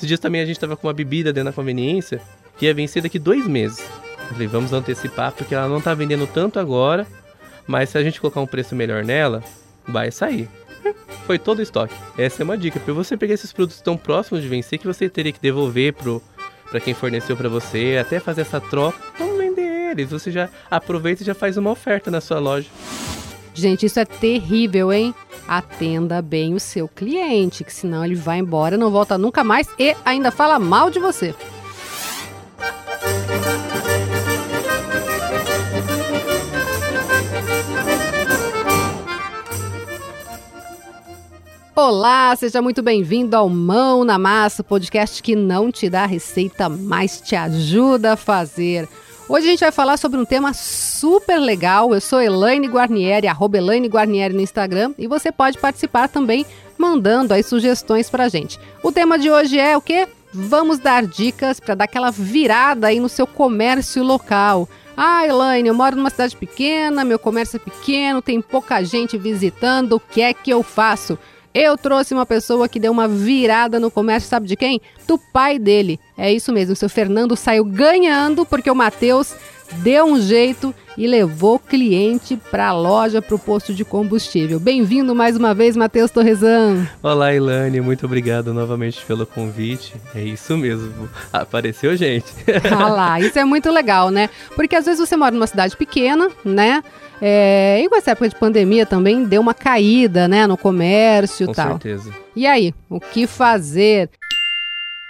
Esses dias também a gente tava com uma bebida dentro da conveniência que ia vencer daqui dois meses. Eu falei, vamos antecipar porque ela não tá vendendo tanto agora, mas se a gente colocar um preço melhor nela, vai sair. Foi todo o estoque. Essa é uma dica. Para você pegar esses produtos tão próximos de vencer que você teria que devolver pro para quem forneceu para você, até fazer essa troca, vamos vender eles. Você já aproveita e já faz uma oferta na sua loja. Gente, isso é terrível, hein? Atenda bem o seu cliente, que senão ele vai embora, não volta nunca mais e ainda fala mal de você. Olá, seja muito bem-vindo ao Mão na Massa, podcast que não te dá receita, mas te ajuda a fazer. Hoje a gente vai falar sobre um tema super legal. Eu sou Elaine Guarnieri, arroba Elaine Guarnieri no Instagram, e você pode participar também mandando aí sugestões pra gente. O tema de hoje é o quê? Vamos dar dicas para dar aquela virada aí no seu comércio local. Ah, Elaine, eu moro numa cidade pequena, meu comércio é pequeno, tem pouca gente visitando, o que é que eu faço? Eu trouxe uma pessoa que deu uma virada no comércio, sabe de quem? Do pai dele. É isso mesmo, o seu Fernando saiu ganhando porque o Matheus deu um jeito e levou cliente para a loja, para o posto de combustível. Bem-vindo mais uma vez, Matheus Torresan. Olá, Ilane, muito obrigado novamente pelo convite. É isso mesmo, apareceu gente. ah lá, isso é muito legal, né? Porque às vezes você mora numa cidade pequena, né? É, e com essa época de pandemia também deu uma caída, né, no comércio e tal. Com certeza. E aí, o que fazer?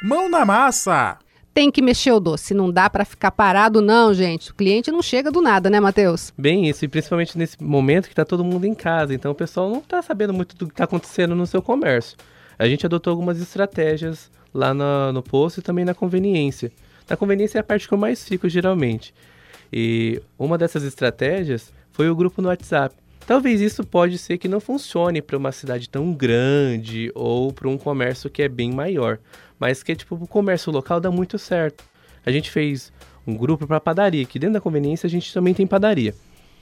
Mão na massa! Tem que mexer o doce, não dá para ficar parado não, gente. O cliente não chega do nada, né, Matheus? Bem isso, e principalmente nesse momento que tá todo mundo em casa, então o pessoal não tá sabendo muito do que tá acontecendo no seu comércio. A gente adotou algumas estratégias lá no, no posto e também na conveniência. Na conveniência é a parte que eu mais fico geralmente. E uma dessas estratégias foi o grupo no WhatsApp. Talvez isso pode ser que não funcione para uma cidade tão grande ou para um comércio que é bem maior, mas que tipo o comércio local dá muito certo. A gente fez um grupo para padaria, que dentro da conveniência a gente também tem padaria.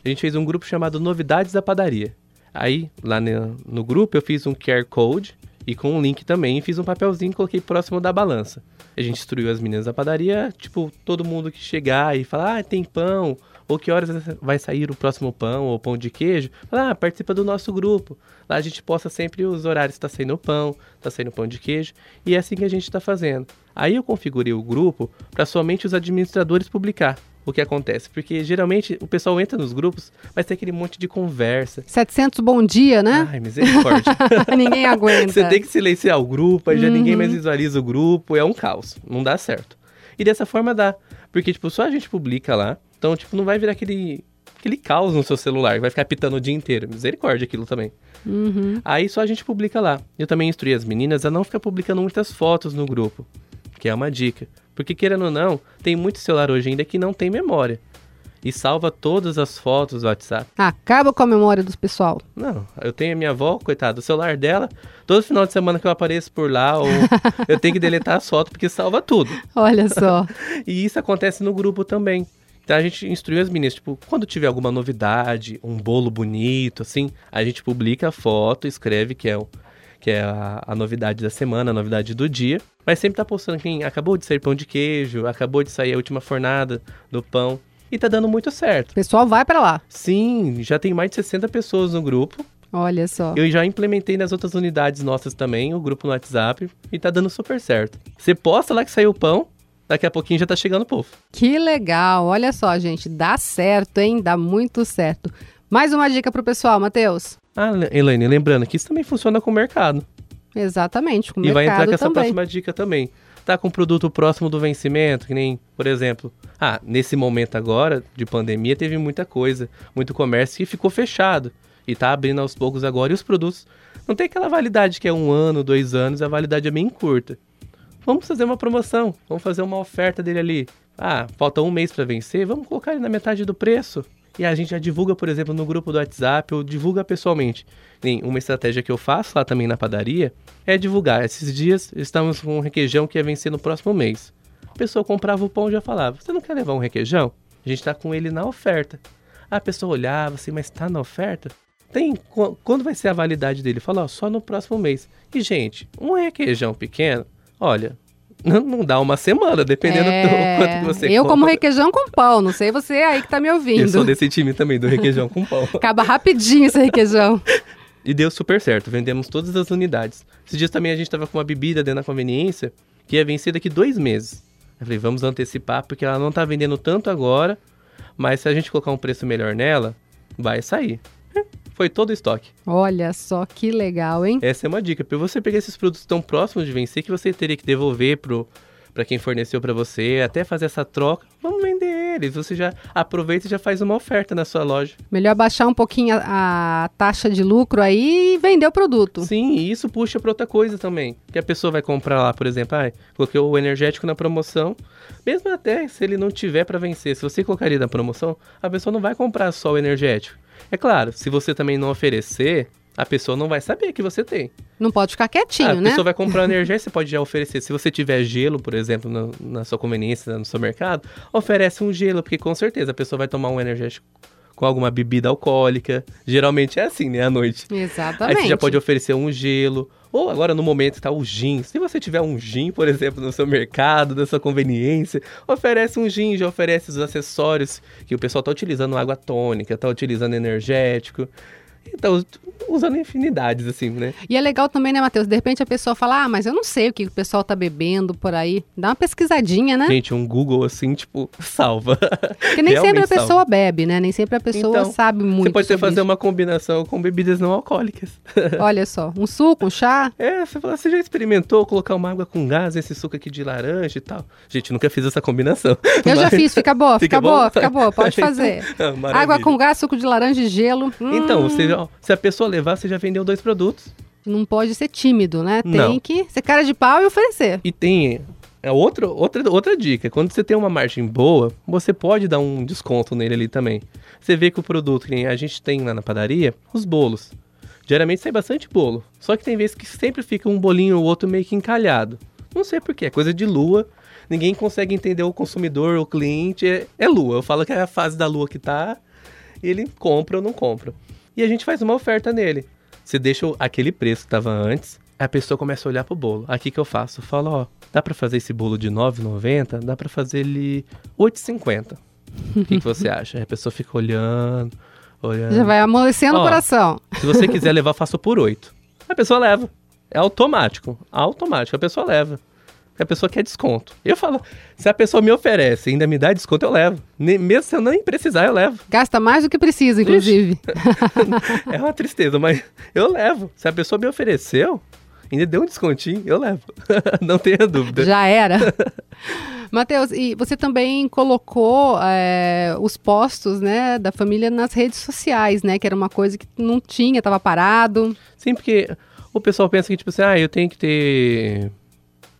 A gente fez um grupo chamado Novidades da Padaria. Aí, lá no, grupo, eu fiz um QR Code e com um link também, fiz um papelzinho e coloquei próximo da balança. A gente instruiu as meninas da padaria, tipo, todo mundo que chegar e falar, ah, tem pão, ou que horas vai sair o próximo pão ou pão de queijo, ah, participa do nosso grupo. Lá a gente posta sempre os horários está saindo o pão, está saindo pão de queijo, e é assim que a gente está fazendo. Aí eu configurei o grupo para somente os administradores publicar o que acontece, porque geralmente o pessoal entra nos grupos, mas tem aquele monte de conversa. 700 bom dia, né? Ai, misericórdia. ninguém aguenta. Você tem que silenciar o grupo, aí uhum. já ninguém mais visualiza o grupo, é um caos, não dá certo. E dessa forma dá, porque tipo, só a gente publica lá, então, tipo, não vai virar aquele, aquele caos no seu celular, vai ficar pitando o dia inteiro. Misericórdia aquilo também. Uhum. Aí só a gente publica lá. Eu também instruí as meninas a não ficar publicando muitas fotos no grupo, que é uma dica. Porque, querendo ou não, tem muito celular hoje ainda que não tem memória. E salva todas as fotos do WhatsApp. Acaba com a memória dos pessoal. Não, eu tenho a minha avó, coitada, o celular dela, todo final de semana que eu apareço por lá, ou eu tenho que deletar as fotos porque salva tudo. Olha só. e isso acontece no grupo também. Então a gente instruiu as meninas, tipo, quando tiver alguma novidade, um bolo bonito, assim, a gente publica a foto, escreve que é, o, que é a, a novidade da semana, a novidade do dia. Mas sempre tá postando quem acabou de sair pão de queijo, acabou de sair a última fornada do pão. E tá dando muito certo. O pessoal vai para lá. Sim, já tem mais de 60 pessoas no grupo. Olha só. Eu já implementei nas outras unidades nossas também, o grupo no WhatsApp, e tá dando super certo. Você posta lá que saiu o pão, daqui a pouquinho já tá chegando o povo. Que legal! Olha só, gente, dá certo, hein? Dá muito certo. Mais uma dica pro pessoal, Matheus. Ah, Elaine, lembrando que isso também funciona com o mercado. Exatamente, com o e mercado E vai entrar com essa também. próxima dica também. Tá com um produto próximo do vencimento, que nem, por exemplo, ah, nesse momento agora de pandemia teve muita coisa, muito comércio que ficou fechado e tá abrindo aos poucos agora e os produtos não tem aquela validade que é um ano, dois anos, a validade é bem curta vamos fazer uma promoção, vamos fazer uma oferta dele ali. Ah, falta um mês para vencer, vamos colocar ele na metade do preço. E a gente já divulga, por exemplo, no grupo do WhatsApp ou divulga pessoalmente. Nem uma estratégia que eu faço lá também na padaria é divulgar. Esses dias estamos com um requeijão que ia vencer no próximo mês. A pessoa comprava o pão e já falava: Você não quer levar um requeijão? A gente está com ele na oferta. A pessoa olhava assim, mas está na oferta? Tem quando vai ser a validade dele? Fala, ó, só no próximo mês. E gente, um requeijão pequeno Olha, não, dá uma semana, dependendo É, do quanto que você Eu como compra. requeijão com pão, não sei você aí que tá me Eu ouvindo. sou desse time também, do requeijão com pão. Acaba rapidinho esse requeijão. E deu super certo, vendemos todas as unidades. Esses dias também a gente tava com uma bebida dentro da conveniência que ia vencer daqui dois meses. Eu falei, vamos antecipar, porque ela não tá vendendo tanto agora, mas se a gente colocar um preço melhor nela, vai sair. Foi todo o estoque. Olha só que legal, hein? Essa é uma dica. Para você pegar esses produtos tão próximos de vencer que você teria que devolver pro para quem forneceu para você, até fazer essa troca, vamos vender eles. Você já aproveita e já faz uma oferta na sua loja. Melhor baixar um pouquinho a, a taxa de lucro aí e vender o produto. Sim, e isso puxa para outra coisa também. Que a pessoa vai comprar lá, por exemplo, ah, coloquei o energético na promoção. Mesmo até se ele não tiver para vencer, se você colocaria na promoção, a pessoa não vai comprar só o energético. É claro, se você também não oferecer, a pessoa não vai saber que você tem. Não pode ficar quietinho, Ah, a né? pessoa vai comprar energético, você pode já oferecer. Se você tiver gelo, por exemplo, no- na sua conveniência, no seu mercado, oferece um gelo, porque com certeza a pessoa vai tomar um energético com alguma bebida alcoólica. Geralmente é assim, né, à noite. Exatamente. Aí você já pode oferecer um gelo. Ou agora no momento está o gin. Se você tiver um gin, por exemplo, no seu mercado, na sua conveniência, oferece um gin, já oferece os acessórios que o pessoal está utilizando água tônica, está utilizando energético. Então, usando infinidades, assim, né? E é legal também, né, Matheus? De repente a pessoa fala, ah, mas eu não sei o que o pessoal tá bebendo por aí. Dá uma pesquisadinha, né? Gente, um Google assim, tipo, salva. Porque nem sempre a realmente pessoa bebe, né? Nem sempre a pessoa Então, sabe muito Você pode sobre fazer uma combinação com bebidas não alcoólicas. isso. Olha só, um suco, um chá. É, você fala, você já experimentou colocar uma água com gás, esse suco aqui de laranja e tal? Gente, nunca fiz essa combinação. Eu já Mas- fiz, fica boa, fica, Fica bom? boa, fica boa, pode fazer. Ah. Água com gás, suco de laranja e gelo. Hum, Então, você, se a pessoa levar, você já vendeu dois produtos. Não pode ser tímido, né? Tem Não. que ser cara de pau e oferecer. E tem é outro, outra, outra dica. Quando você tem uma margem boa, você pode dar um desconto nele ali também. Você vê que o produto que a gente tem lá na padaria, os bolos. Geralmente sai bastante bolo. Só que tem vezes que sempre fica um bolinho ou outro meio que encalhado. Não sei porquê, é coisa de lua. Ninguém consegue entender o consumidor, o cliente. É, é lua. Eu falo que é a fase da lua que tá. E ele compra ou não compra. E a gente faz uma oferta nele. Você deixa o- aquele preço que tava antes, a pessoa começa a olhar pro bolo. Aqui que eu faço? Eu falo, ó, dá pra fazer esse bolo de R$ 9,90? Dá pra fazer ele R$ 8,50. O que, que você acha? Aí a pessoa fica olhando, olhando. Já vai amolecendo o Ó. coração. Se você quiser levar, faça por 8. A pessoa leva. É automático. Automático. A pessoa leva. A pessoa quer desconto. Eu falo, se a pessoa me oferece e ainda me dá desconto, eu levo. Nem- mesmo se eu nem precisar, eu levo. Gasta mais do que precisa, inclusive. É uma tristeza, mas eu levo. Se a pessoa me ofereceu, ainda deu um descontinho, eu levo. Não tenha dúvida. Já era. Matheus, e você também colocou é, os postos né, da família nas redes sociais, né? Que era uma coisa que não tinha, estava parado. Sim, porque o pessoal pensa que, tipo assim, ah, eu tenho que ter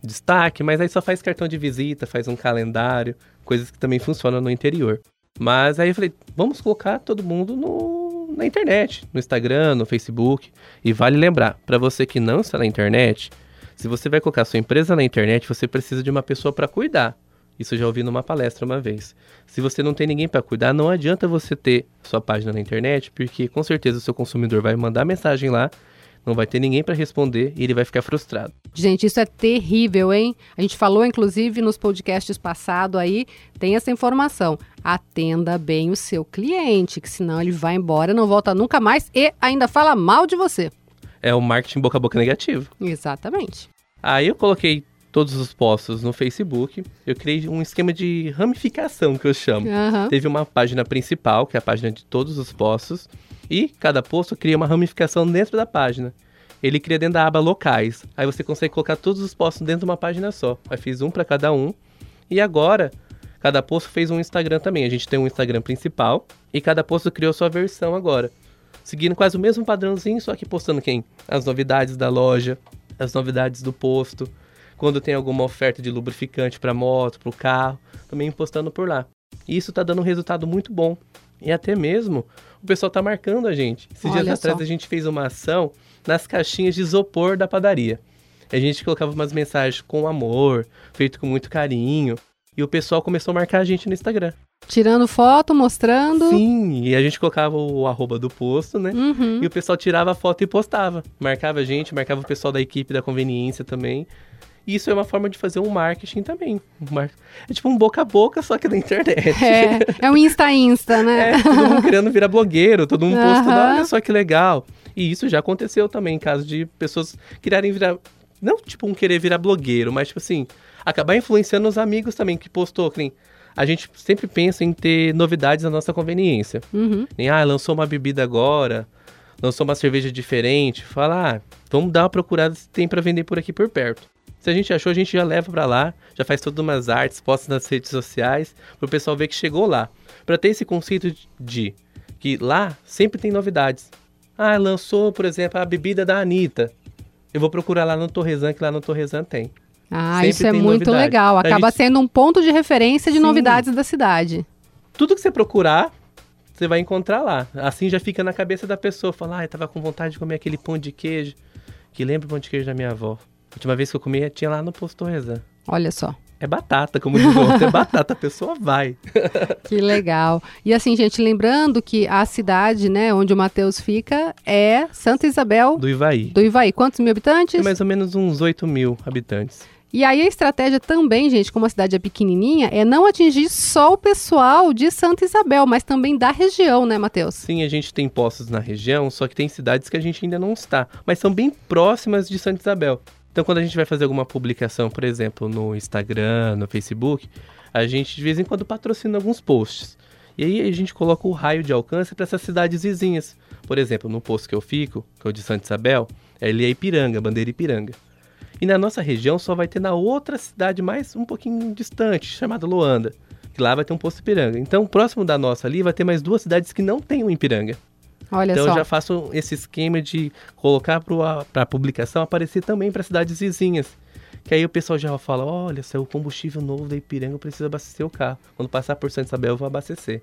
destaque, mas aí só faz cartão de visita, faz um calendário, coisas que também funcionam no interior. Mas aí eu falei, vamos colocar todo mundo no, na internet, no Instagram, no Facebook. E vale lembrar, para você que não está na internet, se você vai colocar sua empresa na internet, você precisa de uma pessoa para cuidar. Isso eu já ouvi numa palestra uma vez. Se você não tem ninguém para cuidar, não adianta você ter sua página na internet, porque com certeza o seu consumidor vai mandar mensagem lá, não vai ter ninguém para responder e ele vai ficar frustrado. Gente, isso é terrível, hein? A gente falou, inclusive, nos podcasts passados aí, tem essa informação. Atenda bem o seu cliente, que senão ele vai embora, não volta nunca mais e ainda fala mal de você. É o marketing boca a boca negativo. Exatamente. Aí eu coloquei todos os posts no Facebook, eu criei um esquema de ramificação que eu chamo. Aham. Teve uma página principal, que é a página de todos os posts, e cada post cria uma ramificação dentro da página. Ele cria dentro da aba locais. Aí você consegue colocar todos os posts dentro de uma página só. Aí fiz um para cada um. E agora, cada post fez um Instagram também. A gente tem um Instagram principal e cada post criou sua versão agora. Seguindo quase o mesmo padrãozinho, só que postando quem? As novidades da loja, as novidades do posto, quando tem alguma oferta de lubrificante para moto, para o carro, também postando por lá. E isso tá dando um resultado muito bom. E até mesmo o pessoal tá marcando a gente. Esses Olha dias atrás só. a gente fez uma ação nas caixinhas de isopor da padaria. A gente colocava umas mensagens com amor, feito com muito carinho. E o pessoal começou a marcar a gente no Instagram. Tirando foto, mostrando. Sim, e a gente colocava o arroba do posto, né? Uhum. E o pessoal tirava a foto e postava. Marcava a gente, marcava o pessoal da equipe da conveniência também. Isso é uma forma de fazer um marketing também. Um. É tipo um boca a boca, só que na internet. É, é um Insta-Insta, né? É, todo mundo querendo virar blogueiro, todo mundo postando, olha só que legal. E isso já aconteceu também em caso de pessoas quererem virar. Não tipo um querer virar blogueiro, mas tipo assim, acabar influenciando os amigos também que postou, que nem, a gente sempre pensa em ter novidades na nossa conveniência. Uhum. Ah, lançou uma bebida agora, lançou uma cerveja diferente. Fala, ah, vamos dar uma procurada se tem para vender por aqui por perto. Se a gente achou, a gente já leva para lá, já faz todas umas artes, posta nas redes sociais, para o pessoal ver que chegou lá. Para ter esse conceito de que lá sempre tem novidades. Ah, lançou, por exemplo, a bebida da Anitta. Eu vou procurar lá no Torresan, que lá no Torresan tem. Ah, Sempre isso é muito novidade. legal. Acaba gente- sendo um ponto de referência de Sim. novidades da cidade. Tudo que você procurar, você vai encontrar lá. Assim já fica na cabeça da pessoa. Falar, ah, eu tava com vontade de comer aquele pão de queijo, que lembra o pão de queijo da minha avó. A última vez que eu comi, tinha lá no posto Torresan. Olha só. É batata, como diz o outro. É batata, a pessoa vai. Que legal. E assim, gente, lembrando que a cidade, né, onde o Matheus fica é Santa Isabel Do Ivaí. do Ivaí. Quantos mil habitantes? Tem mais ou menos uns 8 mil habitantes. E aí a estratégia também, gente, como a cidade é pequenininha, é não atingir só o pessoal de Santa Isabel, mas também da região, né, Matheus? Sim, a gente tem postos na região, só que tem cidades que a gente ainda não está, mas são bem próximas de Santa Isabel. Então, quando a gente vai fazer alguma publicação, por exemplo, no Instagram, no Facebook, a gente de vez em quando patrocina alguns posts. E aí a gente coloca o raio de alcance para essas cidades vizinhas. Por exemplo, no posto que eu fico, que é o de Santa Isabel, ele é Ipiranga, bandeira Ipiranga. E na nossa região só vai ter na outra cidade mais um pouquinho distante, chamada Luanda. Que lá vai ter um posto Ipiranga. Então, próximo da nossa ali, vai ter mais duas cidades que não tem um Ipiranga. Olha então só. eu já faço esse esquema de colocar para a publicação aparecer também para cidades vizinhas. Que aí o pessoal já fala, olha, se é o combustível novo da Ipiranga, eu preciso abastecer o carro. Quando passar por Santa Isabel, eu vou abastecer.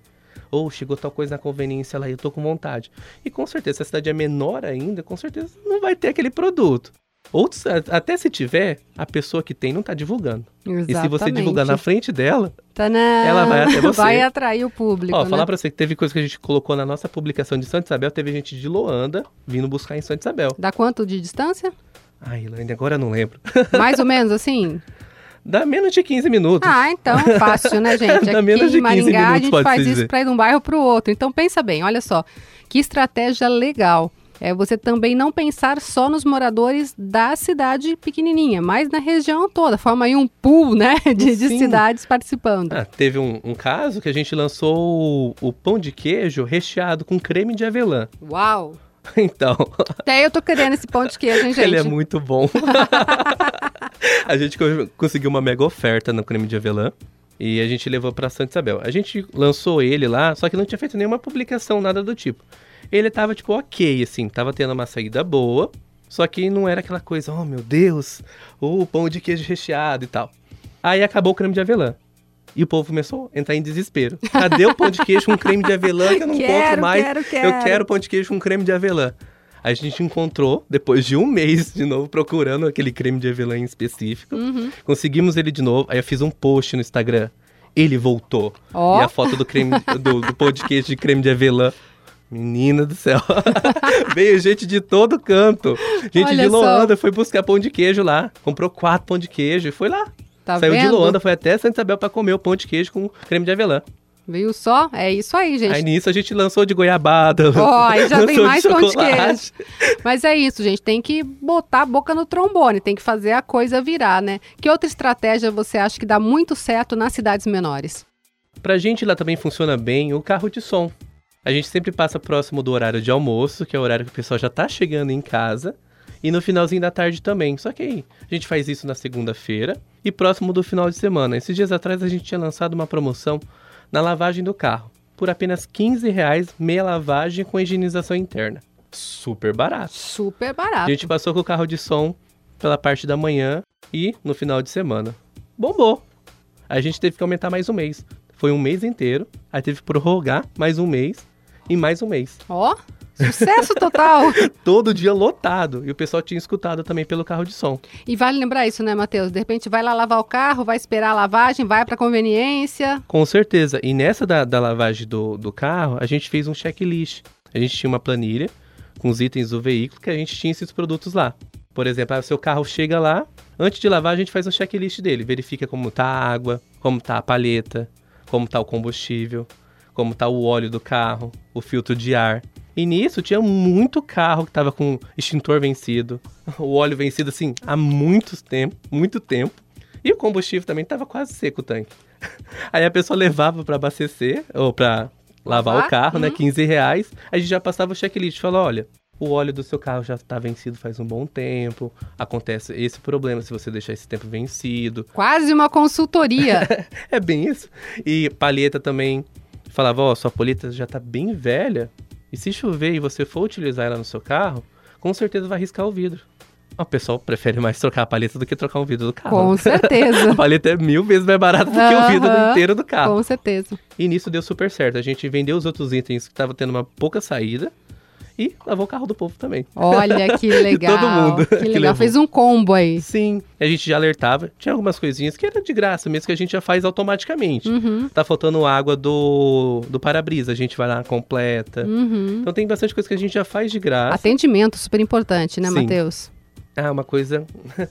Ou chegou tal coisa na conveniência lá e eu tô com vontade. E com certeza, se a cidade é menor ainda, com certeza não vai ter aquele produto. Ou se- até se tiver, a pessoa que tem não tá divulgando. E se você divulgar na frente dela, Tadã! ela vai até você. Vai atrair o público, Ó, né? falar pra você que teve coisa que a gente colocou na nossa publicação de Santa Isabel, teve gente de Loanda vindo buscar em Santa Isabel. Dá quanto de distância? Ai, Elaine, agora eu não lembro. Mais ou menos assim? Dá menos de 15 minutos. Ah, então fácil, né, gente? Dá Aqui menos de em 15 Maringá a minutos, gente pode-se faz isso para ir de um bairro para o outro. Então pensa bem, olha só, que estratégia legal. É você também não pensar só nos moradores da cidade pequenininha, mas na região toda. Forma aí um pool, né, de, de cidades participando. Ah, teve um, um caso que a gente lançou o, o pão de queijo recheado com creme de avelã. Uau! Então, Até eu tô querendo esse pão de queijo, hein, gente? ele é muito bom. a gente co- conseguiu uma mega oferta no creme de avelã. E a gente levou pra Santa Isabel. A gente lançou ele lá, só que não tinha feito nenhuma publicação, nada do tipo. Ele tava, tipo, ok, assim, tava tendo uma saída boa. Só que não era aquela coisa, oh meu Deus, o pão de queijo recheado e tal. Aí acabou o creme de avelã. E o povo começou a entrar em desespero. Cadê o pão de queijo com creme de avelã que eu não Quero, encontro mais? quero, Eu quero. quero pão de queijo com creme de avelã. A gente encontrou, depois de um mês de novo, procurando aquele creme de avelã em específico. Uhum. Conseguimos ele de novo. Aí eu fiz um post no Instagram. Ele voltou. Ó. E a foto do creme do, do pão de queijo de creme de avelã. Menina do céu. Veio gente de todo canto. Gente Olha de só. Loanda foi buscar pão de queijo lá. Comprou quatro pão de queijo e foi lá. Tá Saiu de vendo? Loanda, foi até Santa Isabel pra comer o pão de queijo com creme de avelã. Viu só? É isso aí, gente. Aí nisso a gente lançou de goiabada. Ó, aí já vem lançou mais pão de queijo. Mas é isso, gente. Tem que botar a boca no trombone, tem que fazer a coisa virar, né? Que outra estratégia você acha que dá muito certo nas cidades menores? Pra gente lá também funciona bem o carro de som. A gente sempre passa próximo do horário de almoço, que é o horário que o pessoal já tá chegando em casa, e no finalzinho da tarde também. Só que aí, a gente faz isso na segunda-feira e próximo do final de semana. Esses dias atrás a gente tinha lançado uma promoção na lavagem do carro. Por apenas 15 reais, meia lavagem com higienização interna. Super barato. Super A barato. gente passou com o carro de som pela parte da manhã e no final de semana. Bombou. A gente teve que aumentar mais um mês. Foi um mês inteiro, aí teve que prorrogar mais um mês e mais um mês. Ó, sucesso total. Todo dia lotado. E o pessoal tinha escutado também pelo carro de som. e vale lembrar isso, né, Matheus? De repente vai lá lavar o carro, vai esperar a lavagem, vai pra conveniência. Com certeza. E nessa da, da lavagem do, do carro, a gente fez um checklist. A gente tinha uma planilha com os itens do veículo que a gente tinha esses produtos lá. Por exemplo, ah, o seu carro chega lá, antes de lavar a gente faz um checklist dele, verifica como tá a água, como tá a palheta, como tá o combustível, como tá o óleo do carro, o filtro de ar. E nisso tinha muito carro que tava com extintor vencido, o óleo vencido assim há muito tempo, muito tempo. E o combustível também tava quase seco o tanque. Aí a pessoa levava para abastecer ou para lavar Lavar? o carro, né, Uhum. 15 reais. A gente já passava o checklist, falou, olha, o óleo do seu carro já está vencido faz um bom tempo. Acontece esse problema se você deixar esse tempo vencido. Quase uma consultoria. É bem isso. E palheta também. Falava, ó, sua palheta já tá bem velha. E se chover e você for utilizar ela no seu carro, com certeza vai riscar o vidro. O pessoal prefere mais trocar a palheta do que trocar o vidro do carro. Com né? certeza. A palheta é mil vezes mais barata do que o vidro inteiro do carro. Com certeza. E nisso deu super certo. A gente vendeu os outros itens que estavam tendo uma pouca saída e lavou o carro do povo também. Olha que legal. Todo mundo Que legal. Fez um combo aí. Sim. A gente já alertava. Tinha algumas coisinhas que era de graça mesmo, que a gente já faz automaticamente. Uhum. Tá faltando água do, do para-brisa, a gente vai lá, completa. Uhum. Então tem bastante coisa que a gente já faz de graça. Atendimento, super importante, né. Matheus? Ah, uma coisa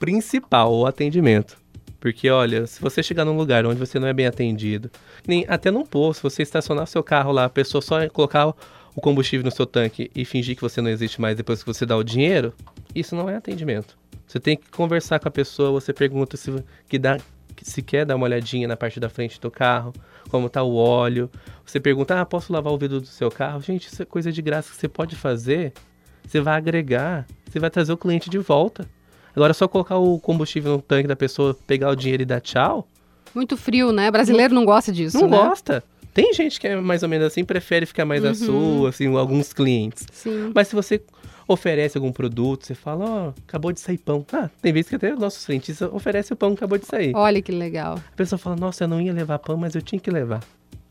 principal, o atendimento. Porque, olha, se você chegar num lugar onde você não é bem atendido, nem até num posto, você estacionar seu carro lá, a pessoa só colocar o combustível no seu tanque e fingir que você não existe mais depois que você dá o dinheiro, isso não é atendimento. Você tem que conversar com a pessoa, você pergunta se, que dá, se quer dar uma olhadinha na parte da frente do carro, como tá o óleo. Você pergunta, ah, posso lavar o vidro do seu carro? Gente, isso é coisa de graça que você pode fazer. Você vai agregar, você vai trazer o cliente de volta. Agora, só colocar o combustível no tanque da pessoa, pegar o dinheiro e dar tchau, Muito frio, né? Brasileiro não gosta disso, não né? gosta. Tem gente que é mais ou menos assim, prefere ficar mais Uhum. sua, assim, alguns clientes. Sim. Mas se você oferece algum produto, você fala, ó, acabou de sair pão. Ah, tem vezes que até os nossos frentistas oferecem o pão que acabou de sair. Olha que legal. A pessoa fala, nossa, eu não ia levar pão, mas eu tinha que levar.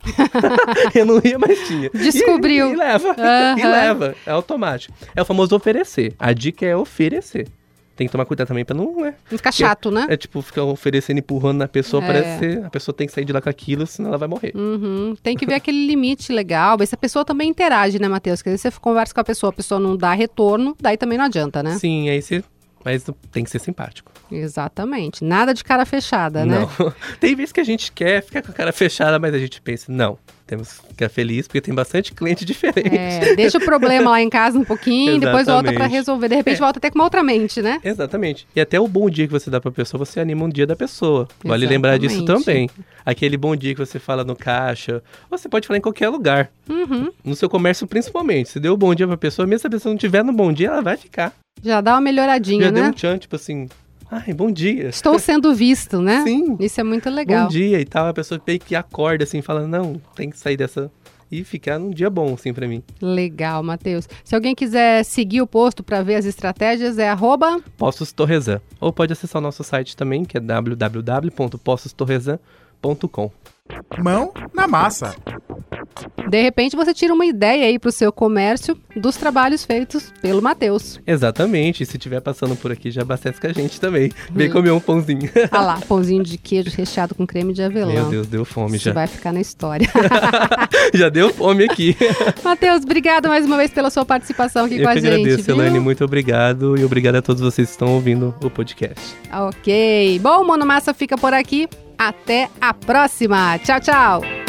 eu não ia, mas tinha. Descobriu. E, e leva. Aham. E leva. É automático. É o famoso oferecer. A dica é oferecer. Tem que tomar cuidado também pra não, né? Não fica chato, né? É tipo, ficar oferecendo, empurrando na pessoa, É. parece ser, a pessoa tem que sair de lá com aquilo, senão ela vai morrer. Uhum. Tem que ver aquele limite legal, se a pessoa também interage, né, Matheus? Porque você conversa com a pessoa, a pessoa não dá retorno, daí também não adianta, né? Sim, aí você. Mas tem que ser simpático. Exatamente. Nada de cara fechada, né? Não. Tem vezes que a gente quer ficar com a cara fechada, mas a gente pensa, não, temos que ficar feliz porque tem bastante cliente diferente. É, deixa o problema lá em casa um pouquinho, depois volta pra Exatamente. resolver. De repente É. volta até com uma outra mente, né? Exatamente. E até o bom dia que você dá pra pessoa, você anima um dia da pessoa. Vale lembrar disso Exatamente. também. Aquele bom dia que você fala no caixa, você pode falar em qualquer lugar. Uhum. No seu comércio, principalmente. Se deu um bom dia pra pessoa, mesmo se a pessoa não tiver no bom dia, ela vai ficar. Já dá uma melhoradinha, Já deu né? um tchan, tipo assim, ai, bom dia. Estou sendo visto, né? Sim. Isso é muito legal. Bom dia e tal. A pessoa meio que acorda assim, fala, não, tem que sair dessa. E ficar num dia bom, assim, pra mim. Legal, Matheus. Se alguém quiser seguir o posto para ver as estratégias, é arroba. Postos Torresan. Ou pode acessar o nosso site também, que é www.postostorresan.com. Mão na massa. De repente você tira uma ideia aí pro seu comércio dos trabalhos feitos pelo Matheus. Exatamente. Se estiver passando por aqui, já abastece com a gente também. Vem Hum. comer um pãozinho. Ah lá, pãozinho de queijo recheado com creme de avelã. Meu Deus, deu fome Isso já. vai ficar na história. já deu fome aqui. Matheus, obrigado mais uma vez pela sua participação aqui Eu com a que gente. agradeço, viu? Elaine. Muito obrigado. E obrigado a todos vocês que estão ouvindo o podcast. Ok. Bom, o Monomassa fica por aqui. Até a próxima. Tchau, tchau.